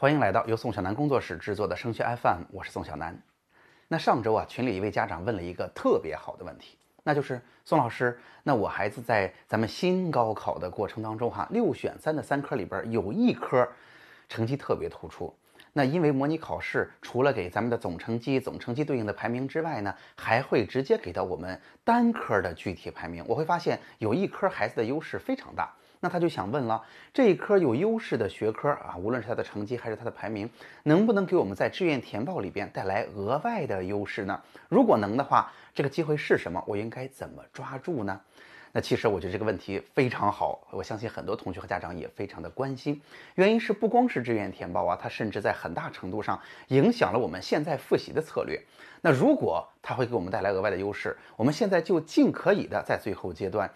欢迎来到由宋小南工作室制作的升学 FM，我是宋小南。那上周啊，群里一位家长问了一个特别好的问题，那就是宋老师，那我孩子在咱们新高考的过程当中哈，六选三的三科里边有一科成绩特别突出。那因为模拟考试除了给咱们的总成绩、总成绩对应的排名之外呢，还会直接给到我们单科的具体排名。我会发现有一科孩子的优势非常大。那他就想问了，这一科有优势的学科啊，无论是他的成绩还是他的排名，能不能给我们在志愿填报里边带来额外的优势呢？如果能的话，这个机会是什么？我应该怎么抓住呢？那其实我觉得这个问题非常好，我相信很多同学和家长也非常的关心。原因是不光是志愿填报啊，它甚至在很大程度上影响了我们现在复习的策略。那如果它会给我们带来额外的优势，我们现在就尽可以的在最后阶段。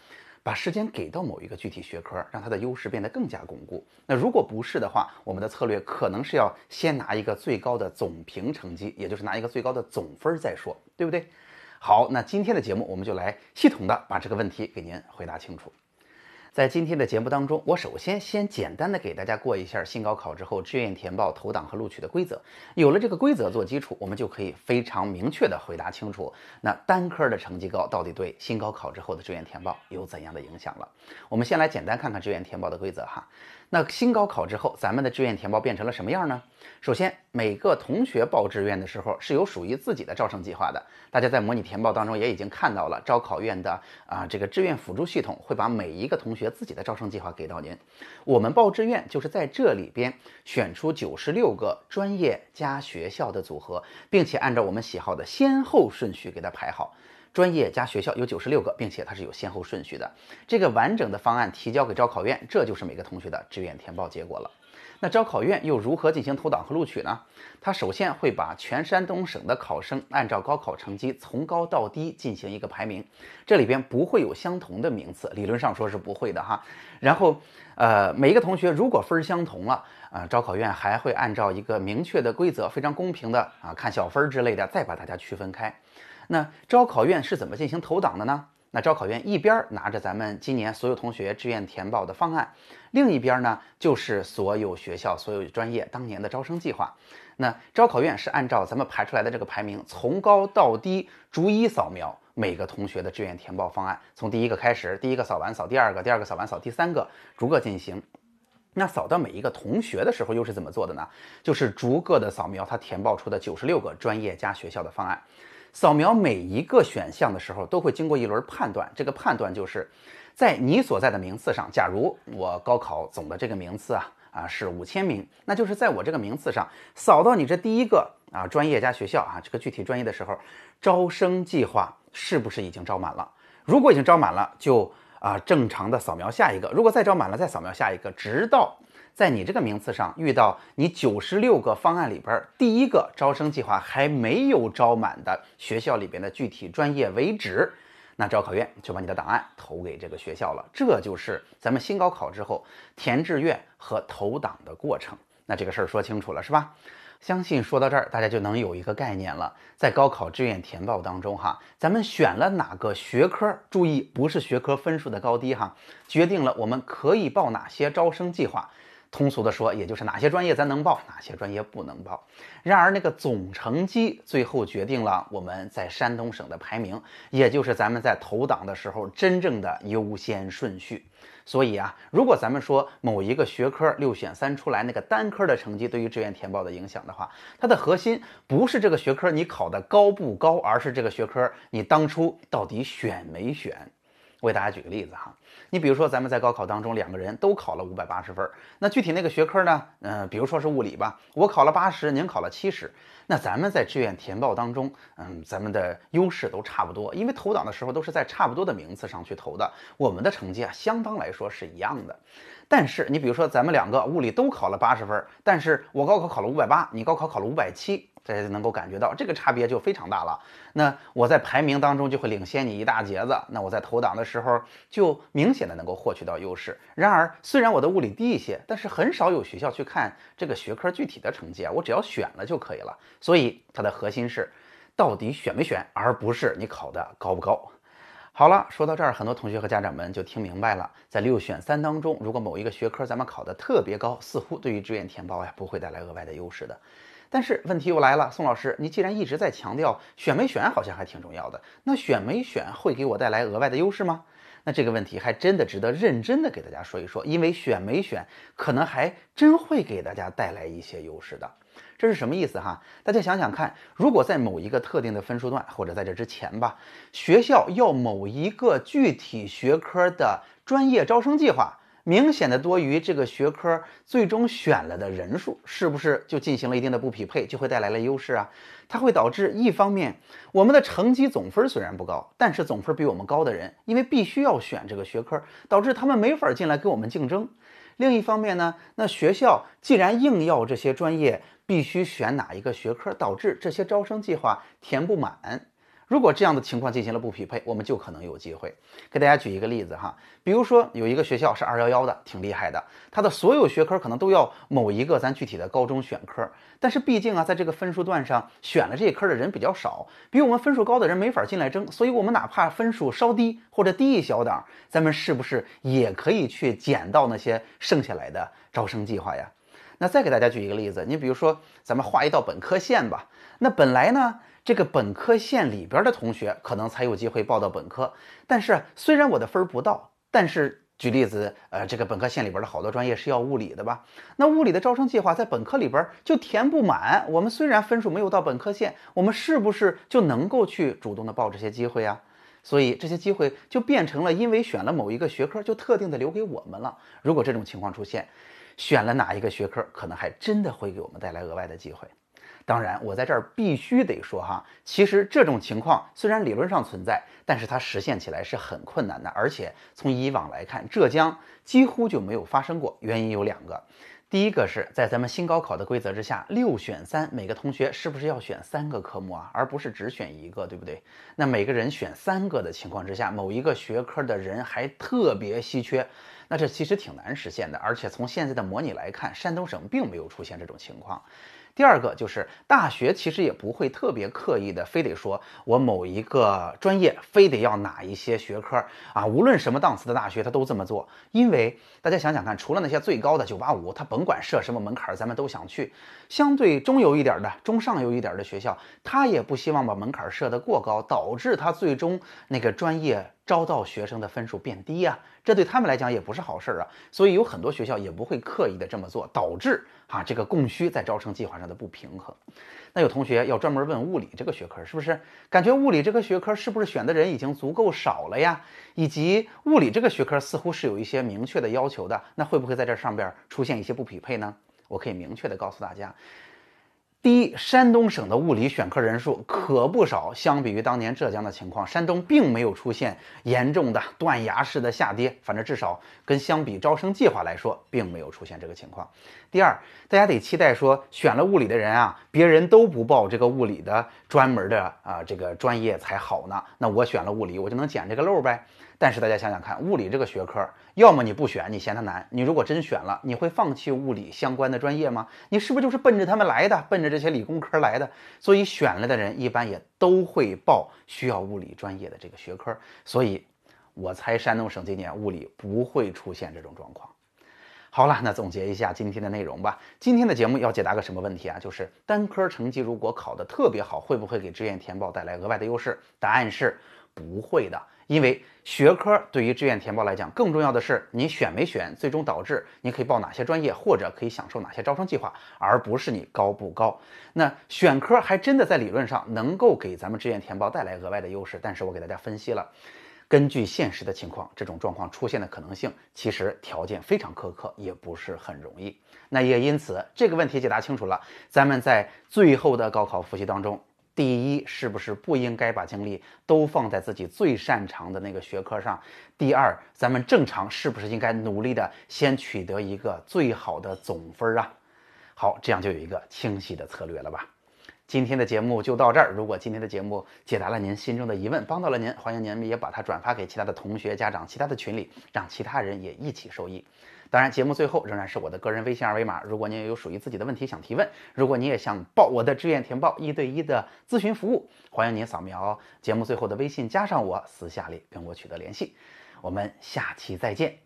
把时间给到某一个具体学科，让它的优势变得更加巩固。那如果不是的话，我们的策略可能是要先拿一个最高的总评成绩，也就是拿一个最高的总分再说，对不对？好，那今天的节目我们就来系统的把这个问题给您回答清楚。在今天的节目当中，我首先先简单的给大家过一下新高考之后志愿填报、投档和录取的规则。有了这个规则做基础，我们就可以非常明确的回答清楚，那单科的成绩高到底对新高考之后的志愿填报有怎样的影响了。我们先来简单看看志愿填报的规则哈。那新高考之后，咱们的志愿填报变成了什么样呢？首先，每个同学报志愿的时候是有属于自己的招生计划的。大家在模拟填报当中也已经看到了，招考院的啊这个志愿辅助系统会把每一个同学自己的招生计划给到您。我们报志愿就是在这里边选出九十六个专业加学校的组合，并且按照我们喜好的先后顺序给它排好。专业加学校有九十六个，并且它是有先后顺序的。这个完整的方案提交给招考院，这就是每个同学的志愿填报结果了。那招考院又如何进行投档和录取呢？它首先会把全山东省的考生按照高考成绩从高到低进行一个排名，这里边不会有相同的名次，理论上说是不会的哈。然后，呃，每一个同学如果分儿相同了，啊，招考院还会按照一个明确的规则，非常公平的啊，看小分儿之类的，再把大家区分开。那招考院是怎么进行投档的呢？那招考院一边拿着咱们今年所有同学志愿填报的方案，另一边呢就是所有学校、所有专业当年的招生计划。那招考院是按照咱们排出来的这个排名，从高到低逐一扫描每个同学的志愿填报方案，从第一个开始，第一个扫完扫第二个，第二个扫完扫第三个，逐个进行。那扫到每一个同学的时候又是怎么做的呢？就是逐个的扫描他填报出的九十六个专业加学校的方案。扫描每一个选项的时候，都会经过一轮判断。这个判断就是，在你所在的名次上，假如我高考总的这个名次啊啊是五千名，那就是在我这个名次上扫到你这第一个啊专业加学校啊这个具体专业的时候，招生计划是不是已经招满了？如果已经招满了，就啊正常的扫描下一个；如果再招满了，再扫描下一个，直到。在你这个名次上遇到你九十六个方案里边第一个招生计划还没有招满的学校里边的具体专业为止，那招考院就把你的档案投给这个学校了。这就是咱们新高考之后填志愿和投档的过程。那这个事儿说清楚了是吧？相信说到这儿大家就能有一个概念了。在高考志愿填报当中哈，咱们选了哪个学科？注意不是学科分数的高低哈，决定了我们可以报哪些招生计划。通俗的说，也就是哪些专业咱能报，哪些专业不能报。然而，那个总成绩最后决定了我们在山东省的排名，也就是咱们在投档的时候真正的优先顺序。所以啊，如果咱们说某一个学科六选三出来那个单科的成绩对于志愿填报的影响的话，它的核心不是这个学科你考的高不高，而是这个学科你当初到底选没选。我给大家举个例子哈，你比如说咱们在高考当中两个人都考了五百八十分，那具体那个学科呢？嗯，比如说是物理吧，我考了八十，您考了七十，那咱们在志愿填报当中，嗯，咱们的优势都差不多，因为投档的时候都是在差不多的名次上去投的，我们的成绩啊相当来说是一样的。但是你比如说咱们两个物理都考了八十分，但是我高考考了五百八，你高考考了五百七。大家就能够感觉到这个差别就非常大了。那我在排名当中就会领先你一大截子。那我在投档的时候就明显的能够获取到优势。然而，虽然我的物理低一些，但是很少有学校去看这个学科具体的成绩啊。我只要选了就可以了。所以它的核心是到底选没选，而不是你考的高不高。好了，说到这儿，很多同学和家长们就听明白了，在六选三当中，如果某一个学科咱们考的特别高，似乎对于志愿填报呀不会带来额外的优势的。但是问题又来了，宋老师，你既然一直在强调选没选好像还挺重要的，那选没选会给我带来额外的优势吗？那这个问题还真的值得认真的给大家说一说，因为选没选可能还真会给大家带来一些优势的。这是什么意思哈？大家想想看，如果在某一个特定的分数段，或者在这之前吧，学校要某一个具体学科的专业招生计划，明显的多于这个学科最终选了的人数，是不是就进行了一定的不匹配，就会带来了优势啊？它会导致一方面，我们的成绩总分虽然不高，但是总分比我们高的人，因为必须要选这个学科，导致他们没法进来跟我们竞争。另一方面呢，那学校既然硬要这些专业必须选哪一个学科，导致这些招生计划填不满。如果这样的情况进行了不匹配，我们就可能有机会。给大家举一个例子哈，比如说有一个学校是二幺幺的，挺厉害的，它的所有学科可能都要某一个咱具体的高中选科，但是毕竟啊，在这个分数段上选了这一科的人比较少，比我们分数高的人没法进来争，所以我们哪怕分数稍低或者低一小档，咱们是不是也可以去捡到那些剩下来的招生计划呀？那再给大家举一个例子，你比如说咱们画一道本科线吧，那本来呢？这个本科线里边的同学可能才有机会报到本科，但是虽然我的分儿不到，但是举例子，呃，这个本科线里边的好多专业是要物理的吧？那物理的招生计划在本科里边就填不满。我们虽然分数没有到本科线，我们是不是就能够去主动的报这些机会啊？所以这些机会就变成了因为选了某一个学科就特定的留给我们了。如果这种情况出现，选了哪一个学科，可能还真的会给我们带来额外的机会。当然，我在这儿必须得说哈，其实这种情况虽然理论上存在，但是它实现起来是很困难的。而且从以往来看，浙江几乎就没有发生过。原因有两个，第一个是在咱们新高考的规则之下，六选三，每个同学是不是要选三个科目啊，而不是只选一个，对不对？那每个人选三个的情况之下，某一个学科的人还特别稀缺，那这其实挺难实现的。而且从现在的模拟来看，山东省并没有出现这种情况。第二个就是大学其实也不会特别刻意的，非得说我某一个专业非得要哪一些学科啊，无论什么档次的大学，他都这么做。因为大家想想看，除了那些最高的九八五，他甭管设什么门槛，咱们都想去。相对中游一点的、中上游一点的学校，他也不希望把门槛设得过高，导致他最终那个专业。招到学生的分数变低呀，这对他们来讲也不是好事儿啊。所以有很多学校也不会刻意的这么做，导致啊这个供需在招生计划上的不平衡。那有同学要专门问物理这个学科，是不是感觉物理这个学科是不是选的人已经足够少了呀？以及物理这个学科似乎是有一些明确的要求的，那会不会在这上边出现一些不匹配呢？我可以明确的告诉大家。第一，山东省的物理选科人数可不少，相比于当年浙江的情况，山东并没有出现严重的断崖式的下跌，反正至少跟相比招生计划来说，并没有出现这个情况。第二，大家得期待说，选了物理的人啊，别人都不报这个物理的专门的啊这个专业才好呢，那我选了物理，我就能捡这个漏呗。但是大家想想看，物理这个学科，要么你不选，你嫌它难；你如果真选了，你会放弃物理相关的专业吗？你是不是就是奔着他们来的，奔着这些理工科来的？所以选了的人一般也都会报需要物理专业的这个学科。所以，我猜山东省今年物理不会出现这种状况。好了，那总结一下今天的内容吧。今天的节目要解答个什么问题啊？就是单科成绩如果考得特别好，会不会给志愿填报带来额外的优势？答案是不会的。因为学科对于志愿填报来讲，更重要的是你选没选，最终导致你可以报哪些专业，或者可以享受哪些招生计划，而不是你高不高。那选科还真的在理论上能够给咱们志愿填报带来额外的优势，但是我给大家分析了，根据现实的情况，这种状况出现的可能性其实条件非常苛刻，也不是很容易。那也因此这个问题解答清楚了，咱们在最后的高考复习当中。第一，是不是不应该把精力都放在自己最擅长的那个学科上？第二，咱们正常是不是应该努力的先取得一个最好的总分啊？好，这样就有一个清晰的策略了吧？今天的节目就到这儿。如果今天的节目解答了您心中的疑问，帮到了您，欢迎您也把它转发给其他的同学、家长、其他的群里，让其他人也一起受益。当然，节目最后仍然是我的个人微信二维码。如果您也有属于自己的问题想提问，如果你也想报我的志愿填报一对一的咨询服务，欢迎您扫描节目最后的微信加上我，私下里跟我取得联系。我们下期再见。